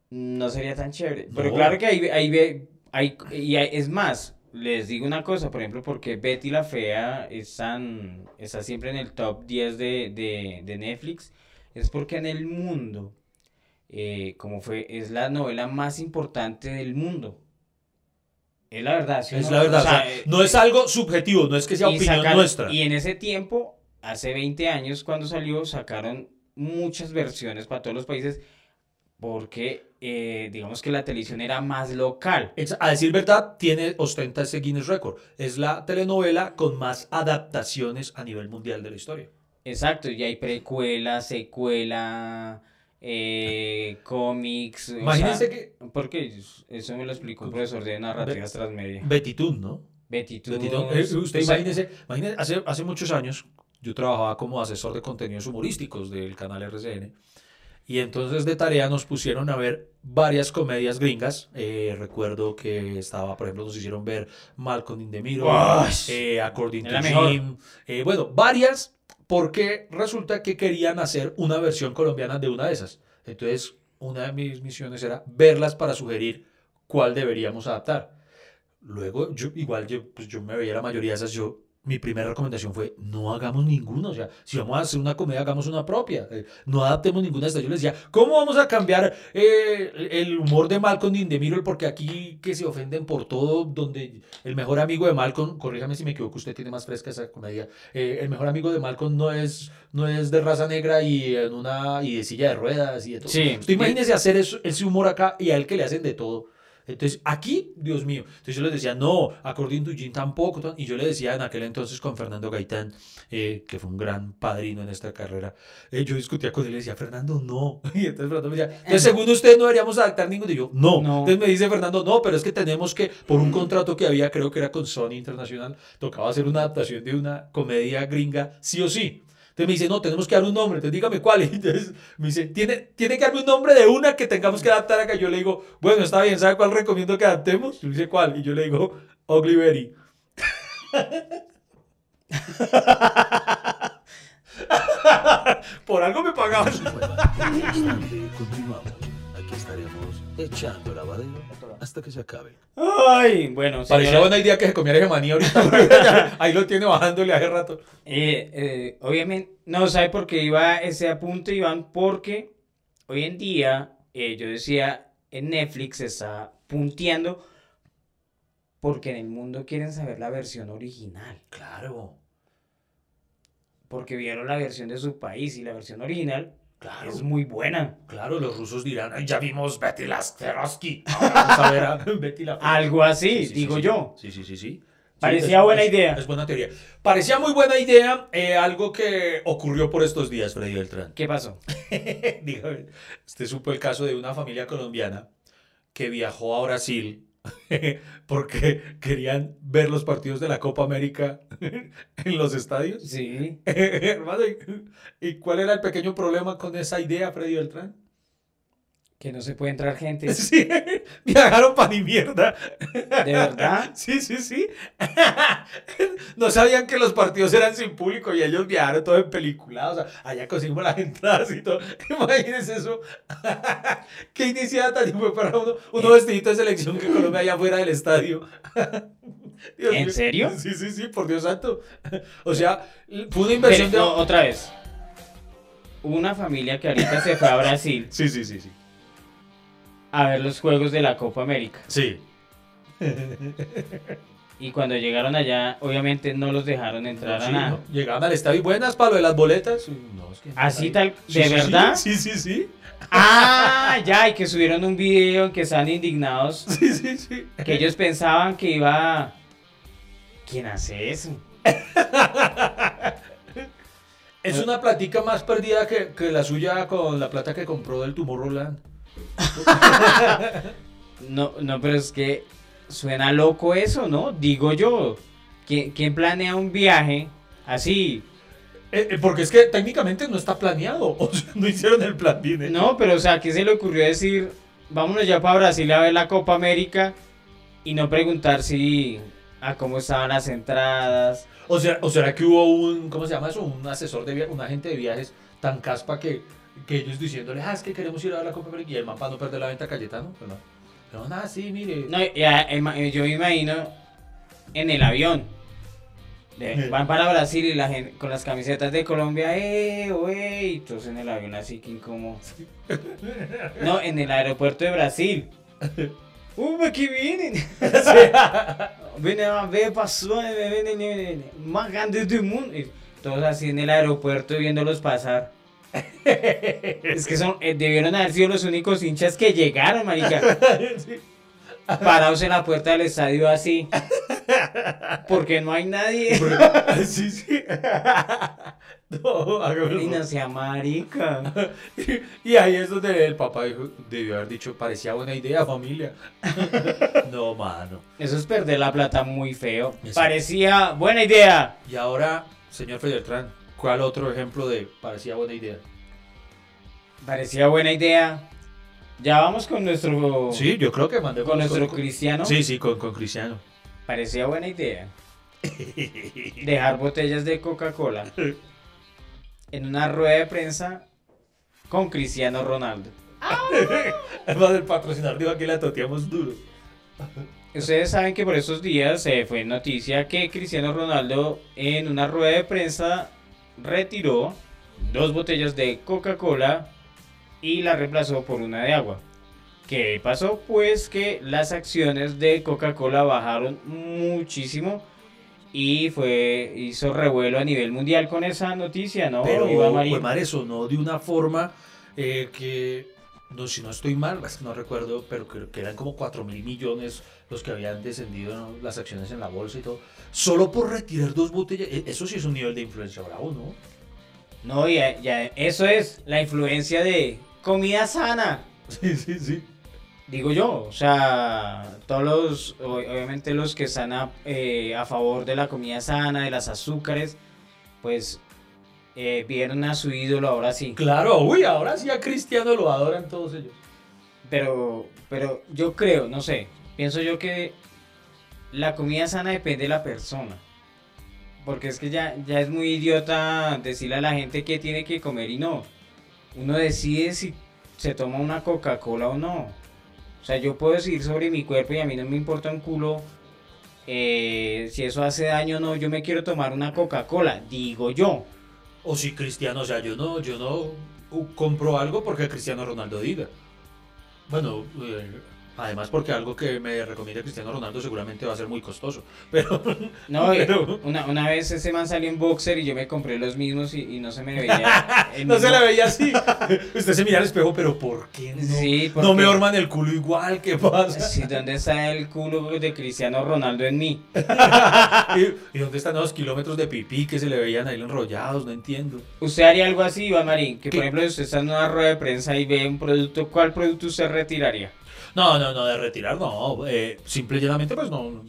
no sería tan chévere. Pero No. claro que ahí, ahí ve, hay, y hay- es más, les digo una cosa, por ejemplo, porque Betty la Fea es tan- está siempre en el top 10 de, de, de Netflix, es porque en el mundo, eh, como fue, es la novela más importante del mundo. Es la verdad, ¿sí o Es no? la verdad, O sea, o sea, no es algo subjetivo, no es que sea opinión sacaron- nuestra. Y en ese tiempo, hace 20 años, cuando salió, sacaron muchas versiones para todos los países porque, eh, digamos que la televisión era más local. A decir verdad, tiene, ostenta ese Guinness Record. Es la telenovela con más adaptaciones a nivel mundial de la historia. Exacto, y hay precuela, secuela, eh, cómics. o Imagínense sea, que Porque eso me lo explicó un profesor de narrativas transmedia. Betty Toon, ¿no? Toons, Toon, eh, usted o sea, imagínese, imagínese, hace, hace muchos años yo trabajaba como asesor de contenidos humorísticos del canal RCN y entonces de tarea nos pusieron a ver varias comedias gringas. Eh, recuerdo que estaba, por ejemplo, nos hicieron ver Malcolm in the eh, According to. Jim, eh, bueno, varias porque resulta que querían hacer una versión colombiana de una de esas. Entonces, una de mis misiones era verlas para sugerir cuál deberíamos adaptar. Luego, yo, igual yo, pues yo me veía la mayoría de esas, yo, mi primera recomendación fue, no hagamos ninguna, o sea, si vamos a hacer una comedia, hagamos una propia, eh, no adaptemos ninguna de estas. Yo les decía, ¿cómo vamos a cambiar eh, el humor de Malcolm in the Middle? Porque aquí que se ofenden por todo, donde el mejor amigo de Malcolm, corríjame si me equivoco, usted tiene más fresca esa comedia, eh, el mejor amigo de Malcolm no es, no es de raza negra y en una y de silla de ruedas y de todo. Sí. Usted imagínese hacer eso- ese humor acá y a él que le hacen de todo. Entonces, aquí, Dios mío. Entonces yo les decía, no, According to Jim tampoco. Y yo le decía en aquel entonces con Fernando Gaitán, eh, que fue un gran padrino en esta carrera, eh, yo discutía con él y le decía, Fernando, no. Y entonces Fernando me decía, entonces según usted no deberíamos adaptar ninguno. Y yo, no. No. Entonces me dice Fernando, no, pero es que tenemos que, por un contrato que había, creo que era con Sony Internacional, tocaba hacer una adaptación de una comedia gringa, sí o sí. Entonces me dice, no, tenemos que dar un nombre, entonces dígame cuál. Y entonces me dice, ¿tiene, tiene que darme un nombre de una que tengamos que adaptar acá. Yo le digo, bueno, está bien, ¿sabe cuál recomiendo que adaptemos? Y me dice, ¿cuál? Y yo le digo, Ugly. Por algo me pagaban. Aquí estaremos echando lavadero hasta que se acabe. Ay, bueno, Parecía señora- buena idea que se comiera ese maní ahorita. Ahí lo tiene bajándole hace rato. Eh, eh, obviamente, no, ¿sabe por qué iba ese apunte, Iván? Porque hoy en día, eh, yo decía, en Netflix se está punteando porque en el mundo quieren saber la versión original. Claro, Porque vieron la versión de su país y la versión original claro. es muy buena. Claro, los rusos dirán, "Ay, ya vimos Betty Lasterovsky. Vamos a ver a Betty la Fea". Algo así, Sí, sí, sí, digo sí. yo. Sí, sí, sí, sí. Parecía es- buena es- idea. Es buena teoría. Parecía muy buena idea eh, algo que ocurrió por estos días, Freddy Beltrán. ¿Qué pasó? Dígame, usted supo el caso de una familia colombiana que viajó a Brasil porque querían ver los partidos de la Copa América en los estadios. Sí. Hermano, ¿y, y cuál era el pequeño problema con esa idea, Freddy Beltrán? Que no se puede entrar gente. Sí, viajaron para ni mierda. ¿De verdad? Sí, sí, sí. No sabían que los partidos eran sin público y ellos viajaron todo en película. O sea, allá conseguimos las entradas y todo. Imagínense eso. Qué iniciada tan fue para uno, uno vestidito de selección que Colombia allá fuera del estadio. Dios ¿En serio? Sí, sí, sí, por Dios santo. O sea, fue una Pero, inversión de... no, otra vez. Una familia que ahorita se fue a Brasil Sí, sí, sí, sí. A ver los juegos de la Copa América. Sí. Y cuando llegaron allá, obviamente no los dejaron entrar Sí, a nada. ¿no? Llegaban al estadio y buenas para lo de las boletas. No, es que- Así tal, ¿de sí, sí. verdad? Sí, sí, sí. Ah, ya, y que subieron un video en que están indignados. Sí, sí, sí. Que ellos pensaban que iba. ¿Quién hace eso? Es una platica más perdida que, que la suya con la plata que compró del Tomorrowland. No, no, pero es que suena loco eso, ¿no? Digo yo. ¿Quién, quién planea un viaje así? Eh, eh, porque es que técnicamente no está planeado. O sea, no hicieron el plan bien. No, pero o sea, ¿qué se le ocurrió decir? Vámonos ya para Brasil a ver la Copa América y no preguntar si a cómo estaban las entradas. O sea, o será que hubo un, ¿cómo se llama eso? Un asesor de viajes, un agente de viajes tan caspa que, que ellos diciéndole, ah, es que queremos ir a la Copa América y el man para no perder la venta Cayetano. Pero no, pero nada, sí, mire. No, ya, yo me imagino en el avión. De- van para Brasil y la gente con las camisetas de Colombia, eh, wey, y todos en el avión así que incómodo. No, en el aeropuerto de Brasil. Uh, aquí vienen. Viene a ver, pasó, eh, vienen, vienen, más grandes del mundo. Y todos así en el aeropuerto viéndolos pasar. Es que son, eh, debieron haber sido los únicos hinchas que llegaron, marica. Sí. parados en la puerta del estadio así. Porque no hay nadie. sí, sí. No. Y no sea marica. Y ahí es donde el papá dijo, debió haber dicho, parecía buena idea, familia. No, mano. Eso es perder la plata muy feo. Eso. Parecía buena idea. Y ahora, señor Federtran, ¿cuál otro ejemplo de parecía buena idea? Parecía buena idea. Ya vamos con nuestro. Sí, yo creo que mandé Con nuestro cristiano. Sí, sí, con, con Cristiano. Parecía buena idea. Dejar botellas de Coca-Cola en una rueda de prensa con Cristiano Ronaldo. Además del patrocinador dijo que la toteamos duro. Ustedes saben que por esos días se fue noticia que Cristiano Ronaldo en una rueda de prensa retiró dos botellas de Coca-Cola y la reemplazó por una de agua. ¿Qué pasó? Pues que las acciones de Coca-Cola bajaron muchísimo y fue hizo revuelo a nivel mundial con esa noticia, ¿no? Pero, Iván Marín? pues, madre, sonó de una forma eh, que, no, si no estoy mal, es que no recuerdo, pero creo que eran como 4 mil millones los que habían descendido ¿no? las acciones en la bolsa y todo. Solo por retirar dos botellas, eh, eso sí es un nivel de influencia bravo, ¿no? No, ya, ya, eso es la influencia de comida sana. Sí, sí, sí. Digo yo, o sea, todos los, obviamente los que están a, eh, a favor de la comida sana, de las azúcares, pues eh, vieron a su ídolo ahora sí. Claro, uy, ahora sí a Cristiano lo adoran todos ellos. Pero, pero yo creo, no sé, pienso yo que la comida sana depende de la persona. Porque es que ya, ya es muy idiota decirle a la gente que tiene que comer y no. Uno decide si se toma una Coca-Cola o no. O sea, yo puedo decidir sobre mi cuerpo y a mí no me importa un culo eh, si eso hace daño o no. Yo me quiero tomar una Coca-Cola, digo yo. O si Cristiano, o sea, yo no, yo no uh, compro algo porque Cristiano Ronaldo diga. Bueno, eh, además porque algo que me recomienda Cristiano Ronaldo seguramente va a ser muy costoso. Pero, No, Pero- una, una vez ese man salió en boxer y yo me compré los mismos y, y no se me veía. no se le veía así. Usted se mira al espejo, pero ¿por qué no? Sí, No me orman el culo igual, ¿qué pasa? Sí, ¿dónde está el culo de Cristiano Ronaldo en mí? ¿Y, y dónde están los kilómetros de pipí que se le veían ahí enrollados? No entiendo. ¿Usted haría algo así, Iván Marín? Que ¿Qué? por ejemplo, usted está en una rueda de prensa y ve un producto, ¿cuál producto usted retiraría? No, no, no, de retirar no. Eh, simple y llanamente, pues no, no,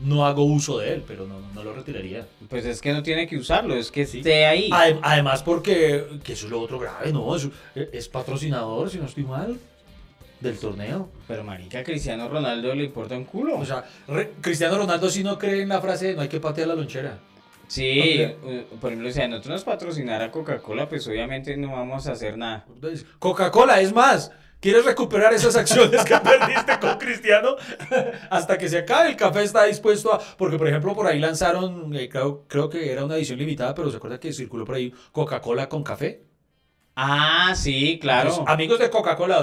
no hago uso de él, pero no, no lo retiraría. Pues es que no tiene que usarlo, es que Sí. esté ahí. Adem- Además, porque que eso es lo otro grave, ¿no? Es, es patrocinador, si no estoy mal, del torneo. Pero marica, a Cristiano Ronaldo le importa un culo. O sea, re- Cristiano Ronaldo sí no cree en la frase de no hay que patear la lonchera. sí, uh, por ejemplo, si a nosotros nos patrocinara Coca-Cola, pues obviamente no vamos a hacer nada. Entonces, Coca-Cola, es más. ¿Quieres recuperar esas acciones que perdiste con Cristiano? Hasta que se acabe el café está dispuesto a... Porque, por ejemplo, por ahí lanzaron, eh, creo, creo que era una edición limitada, pero ¿se acuerda que circuló por ahí Coca-Cola con café? Ah, sí, claro. Entonces, amigos de Coca-Cola,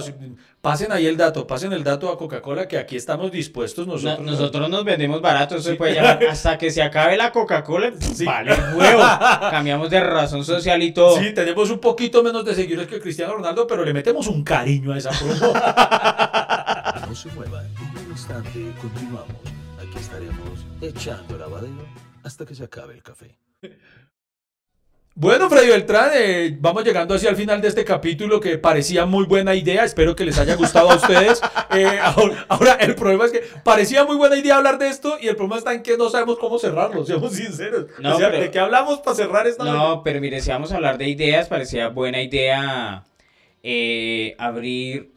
pasen ahí el dato, pasen el dato a Coca-Cola que aquí estamos dispuestos No- nosotros. nosotros nos vendemos barato, eso Sí. se puede llamar. Hasta que se acabe la Coca-Cola, vale huevo. Cambiamos de razón social y todo. Sí, tenemos un poquito menos de seguidores que Cristiano Ronaldo, pero le metemos un cariño a esa promo. No se muevan, en un instante continuamos. Aquí estaremos echando lavadero hasta que se acabe el café. Bueno, Freddy Beltrán, eh, vamos llegando hacia el final de este capítulo que parecía muy buena idea. Espero que les haya gustado a ustedes. Eh, ahora, ahora, el problema es que parecía muy buena idea hablar de esto y el problema está en que no sabemos cómo cerrarlo, seamos sinceros. No, o sea, pero- ¿de qué hablamos para cerrar esta? No, pero mire, si vamos a hablar de ideas, parecía buena idea eh, abrir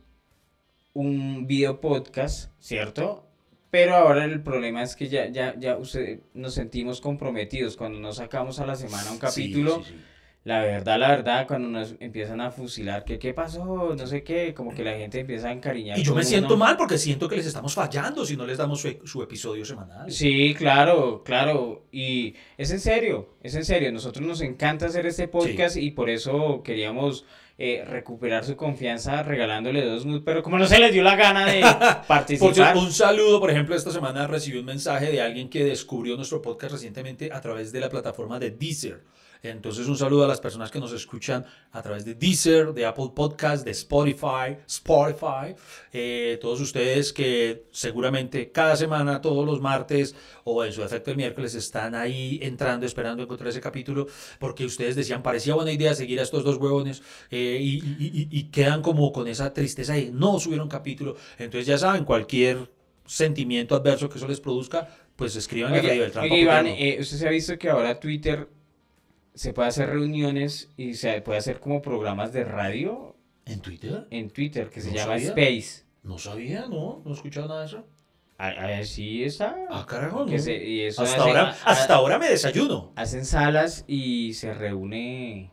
un video podcast, ¿cierto? Pero ahora el problema es que ya, ya, ya usted, nos sentimos comprometidos cuando nos sacamos a la semana un capítulo. Sí, sí, sí. La verdad, la verdad, cuando nos empiezan a fusilar, que qué pasó, no sé qué, como que la gente empieza a encariñar. Y yo me siento uno. mal porque siento que les estamos fallando si no les damos su, su episodio semanal. Sí, claro, claro. Y es en serio, es en serio. Nosotros nos encanta hacer este podcast y por eso queríamos eh, recuperar su confianza regalándole dos nudes, pero como no se les dio la gana de participar. un saludo, por ejemplo, esta semana recibí un mensaje de alguien que descubrió nuestro podcast recientemente a través de la plataforma de Deezer. Entonces, un saludo a las personas que nos escuchan a través de Deezer, de Apple Podcast, de Spotify, Spotify. Eh, todos ustedes que seguramente cada semana, todos los martes o en su efecto el miércoles, están ahí entrando, esperando encontrar ese capítulo, porque ustedes decían, parecía buena idea seguir a estos dos huevones eh, y, y- y- y quedan como con esa tristeza de no subieron capítulo. Entonces, ya saben, cualquier sentimiento adverso que eso les produzca, pues escriban a oye, para Iván, eh, usted se ha visto que ahora Twitter se puede hacer reuniones y se puede hacer como programas de radio ¿En Twitter? en Twitter que se No llama sabía. Space. No sabía, no, no he escuchado nada de eso. Así está. Ah, carajo, no. se- y eso Hasta hacen- ahora, a- hasta ahora me desayuno. hacen salas y se reúne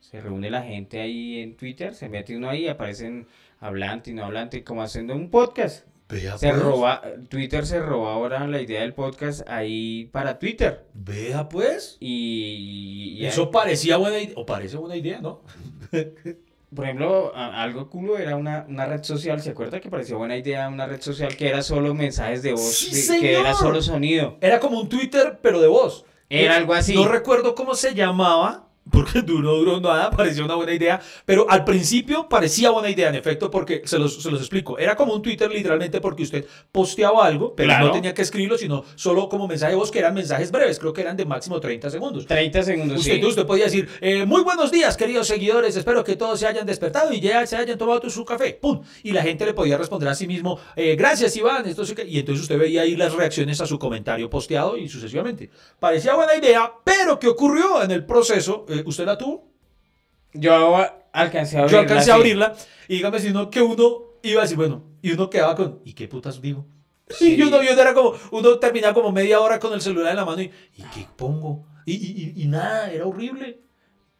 se reúne la gente ahí en Twitter, se mete uno ahí, aparecen hablante y no hablante, como haciendo un podcast. Vea Se pues, roba, Twitter se roba ahora la idea del podcast ahí para Twitter. Vea pues. Y, y- Eso parecía buena idea, o parece buena idea, ¿no? por ejemplo, a- algo culo era una, una red social, ¿se acuerda que parecía buena idea una red social que era solo mensajes de voz, Sí, de- que era solo sonido? Era como un Twitter, pero de voz. Era algo así. No recuerdo cómo se llamaba, porque duró, duró nada, parecía una buena idea, pero al principio parecía buena idea, en efecto, porque se los, se los explico. Era como un Twitter literalmente porque usted posteaba algo, pero Claro. no tenía que escribirlo, sino solo como mensaje de voz, que eran mensajes breves, creo que eran de máximo 30 segundos. 30 segundos, Usted, sí. usted podía decir, eh, muy buenos días, queridos seguidores, espero que todos se hayan despertado y ya se hayan tomado su café. ¡Pum! Y la gente le podía responder a sí mismo, eh, gracias Iván, esto sí que-". y entonces usted veía ahí las reacciones a su comentario posteado y sucesivamente. Parecía buena idea, pero ¿qué ocurrió en el proceso? Eh, ¿Usted la tuvo? Yo alcancé a abrirla. Yo alcancé a sí. abrirla y dígame si no, que uno iba a decir, bueno, y uno quedaba con, ¿y qué putas digo? Sí. Y uno, y uno era como, uno terminaba como media hora con el celular en la mano y, ¿y qué pongo? Y, y, y- y nada, era horrible.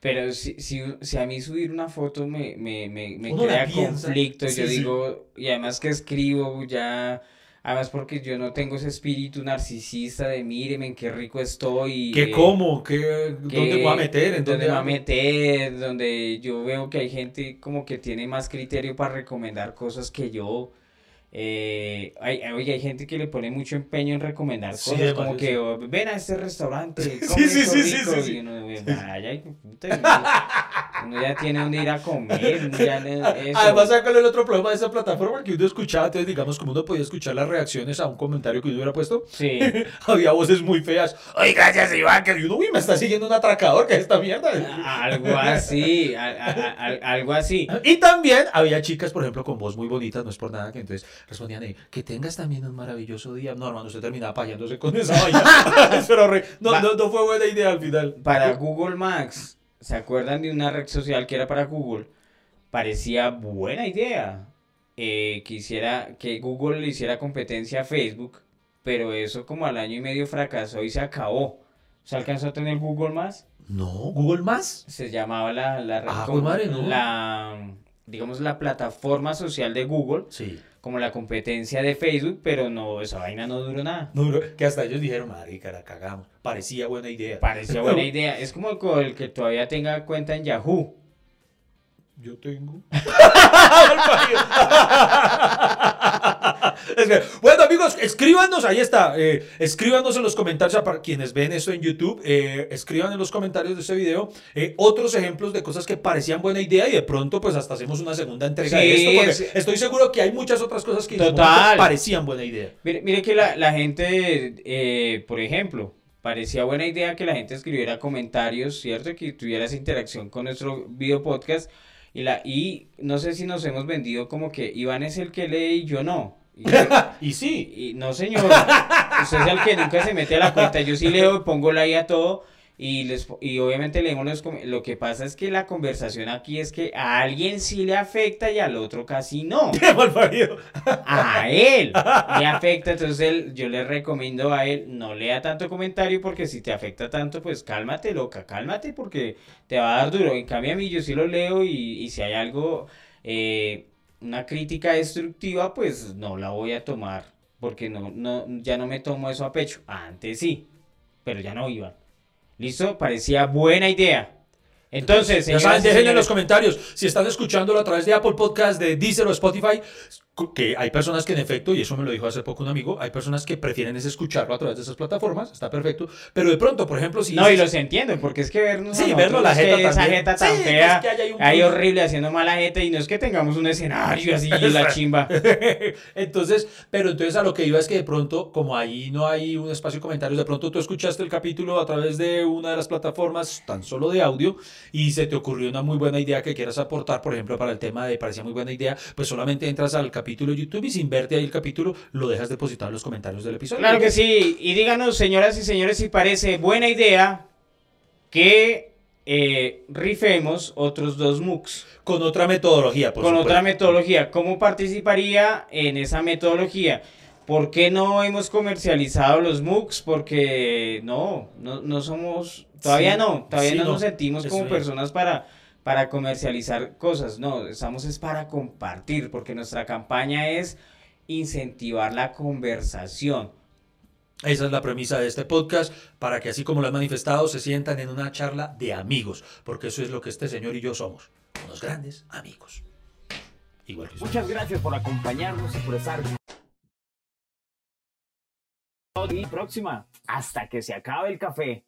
Pero si, si, si a mí subir una foto me, me, me, me crea conflicto, Sí, yo sí. digo, y además que escribo ya, además porque yo no tengo ese espíritu narcisista de mírenme qué rico estoy. ¿Qué eh, como? ¿Qué, que- ¿Dónde me voy a meter? ¿En dónde me voy a meter, donde yo veo que hay gente como que tiene más criterio para recomendar cosas que yo. Eh, hay, oye, hay gente que le pone mucho empeño en recomendar Sí, cosas, como que. "Oh, ven a este restaurante, come sí, sí, sí, rico", sí, sí. y uno, vaya, hijo de puta, uno, ya tiene donde ir a comer, uno ya eso. Además, ¿sabe cuál es el otro problema de esa plataforma? Que uno escuchaba, entonces, digamos, como uno podía escuchar las reacciones a un comentario que uno hubiera puesto, Sí. había voces muy feas. ¡Ay, gracias, Iván! Que uno, uy, me está siguiendo un atracador, que es esta mierda? Algo así, a- a- a- a- algo así. Y también había chicas, por ejemplo, con voz muy bonita, no es por nada, que entonces respondían, que tengas también un maravilloso día. No, hermano, usted terminaba payándose con esa vaina. No, no, no fue buena idea al final. Para Google Maps, ¿se acuerdan de una red social que era para Google? Parecía buena idea. Eh, quisiera que Google le hiciera competencia a Facebook, pero eso como al año y medio fracasó y se acabó. ¿Se alcanzó a tener Google Maps? No, Google Más. Se llamaba la, la red Ah, pues madre, no. la digamos, la plataforma social de Google, Sí. como la competencia de Facebook, pero no, esa vaina no duró nada. No, no, que hasta ellos dijeron, marica, la cagamos. Parecía buena idea. Parecía buena idea. Es como el que todavía tenga cuenta en Yahoo. Yo tengo. Bueno, amigos, escríbanos, ahí está. eh, escríbanos en los comentarios, para quienes ven esto en YouTube, eh, escriban en los comentarios de este video eh, otros ejemplos de cosas que parecían buena idea y de pronto, pues hasta hacemos una segunda entrega de Sí, esto. Porque es- estoy seguro que hay muchas otras cosas que Total. parecían buena idea. Mire, mire que la, la gente, eh, por ejemplo, parecía buena idea que la gente escribiera comentarios, ¿cierto? Que tuviera esa interacción con nuestro video podcast. Y, la, y no sé si nos hemos vendido como que Iván es el que lee y yo no. Y, Y sí, y no, señor. Usted es el que nunca se mete a la cuenta. Yo sí leo y pongo like a todo. Y, les, y obviamente leemos los Lo que pasa es que la conversación aquí es que a alguien sí le afecta y al otro casi no. A él le afecta. Entonces él, yo le recomiendo a él no lea tanto comentario porque si te afecta tanto, pues cálmate, loca, cálmate porque te va a dar duro. En cambio a mí yo sí lo leo y, y si hay algo, eh, una crítica destructiva, pues no la voy a tomar porque no, no, ya no me tomo eso a pecho. Antes sí, pero ya no iba. ¿Listo? Parecía buena idea. Entonces, Ya saben, dejen en los comentarios si están escuchándolo a través de Apple Podcast, de Deezer o Spotify, que hay personas que en efecto, y eso me lo dijo hace poco un amigo, hay personas que prefieren es escucharlo a través de esas plataformas, está perfecto, pero de pronto, por ejemplo, si... No, y dices- los entiendo, porque es que vernos Sí, verlo la jeta esa jeta tan Sí, fea, es que hay un horrible haciendo mala jeta y no es que tengamos un escenario así la chimba. entonces, pero entonces a lo que iba es que de pronto, como ahí no hay un espacio de comentarios, de pronto tú escuchaste el capítulo a través de una de las plataformas tan solo de audio y se te ocurrió una muy buena idea que quieras aportar, por ejemplo, para el tema de parecía muy buena idea, pues solamente entras al capítulo de YouTube y sin verte ahí el capítulo, lo dejas depositado en los comentarios del episodio. Claro que sí, y díganos, señoras y señores, si parece buena idea que eh, rifemos otros dos MOOCs Con otra metodología, por con supuesto. otra metodología. ¿Cómo participaría en esa metodología? ¿Por qué no hemos comercializado los MOOCs? Porque no, no, no somos, todavía Sí, no, todavía sí, no, no. nos sentimos como personas para, para comercializar cosas. No, estamos es para compartir, porque nuestra campaña es incentivar la conversación. Esa es la premisa de este podcast, para que así como lo han manifestado, se sientan en una charla de amigos, porque eso es lo que este señor y yo somos, unos grandes amigos. Igual que usted. Muchas gracias por acompañarnos y por estar. Y próxima, hasta que se acabe el café.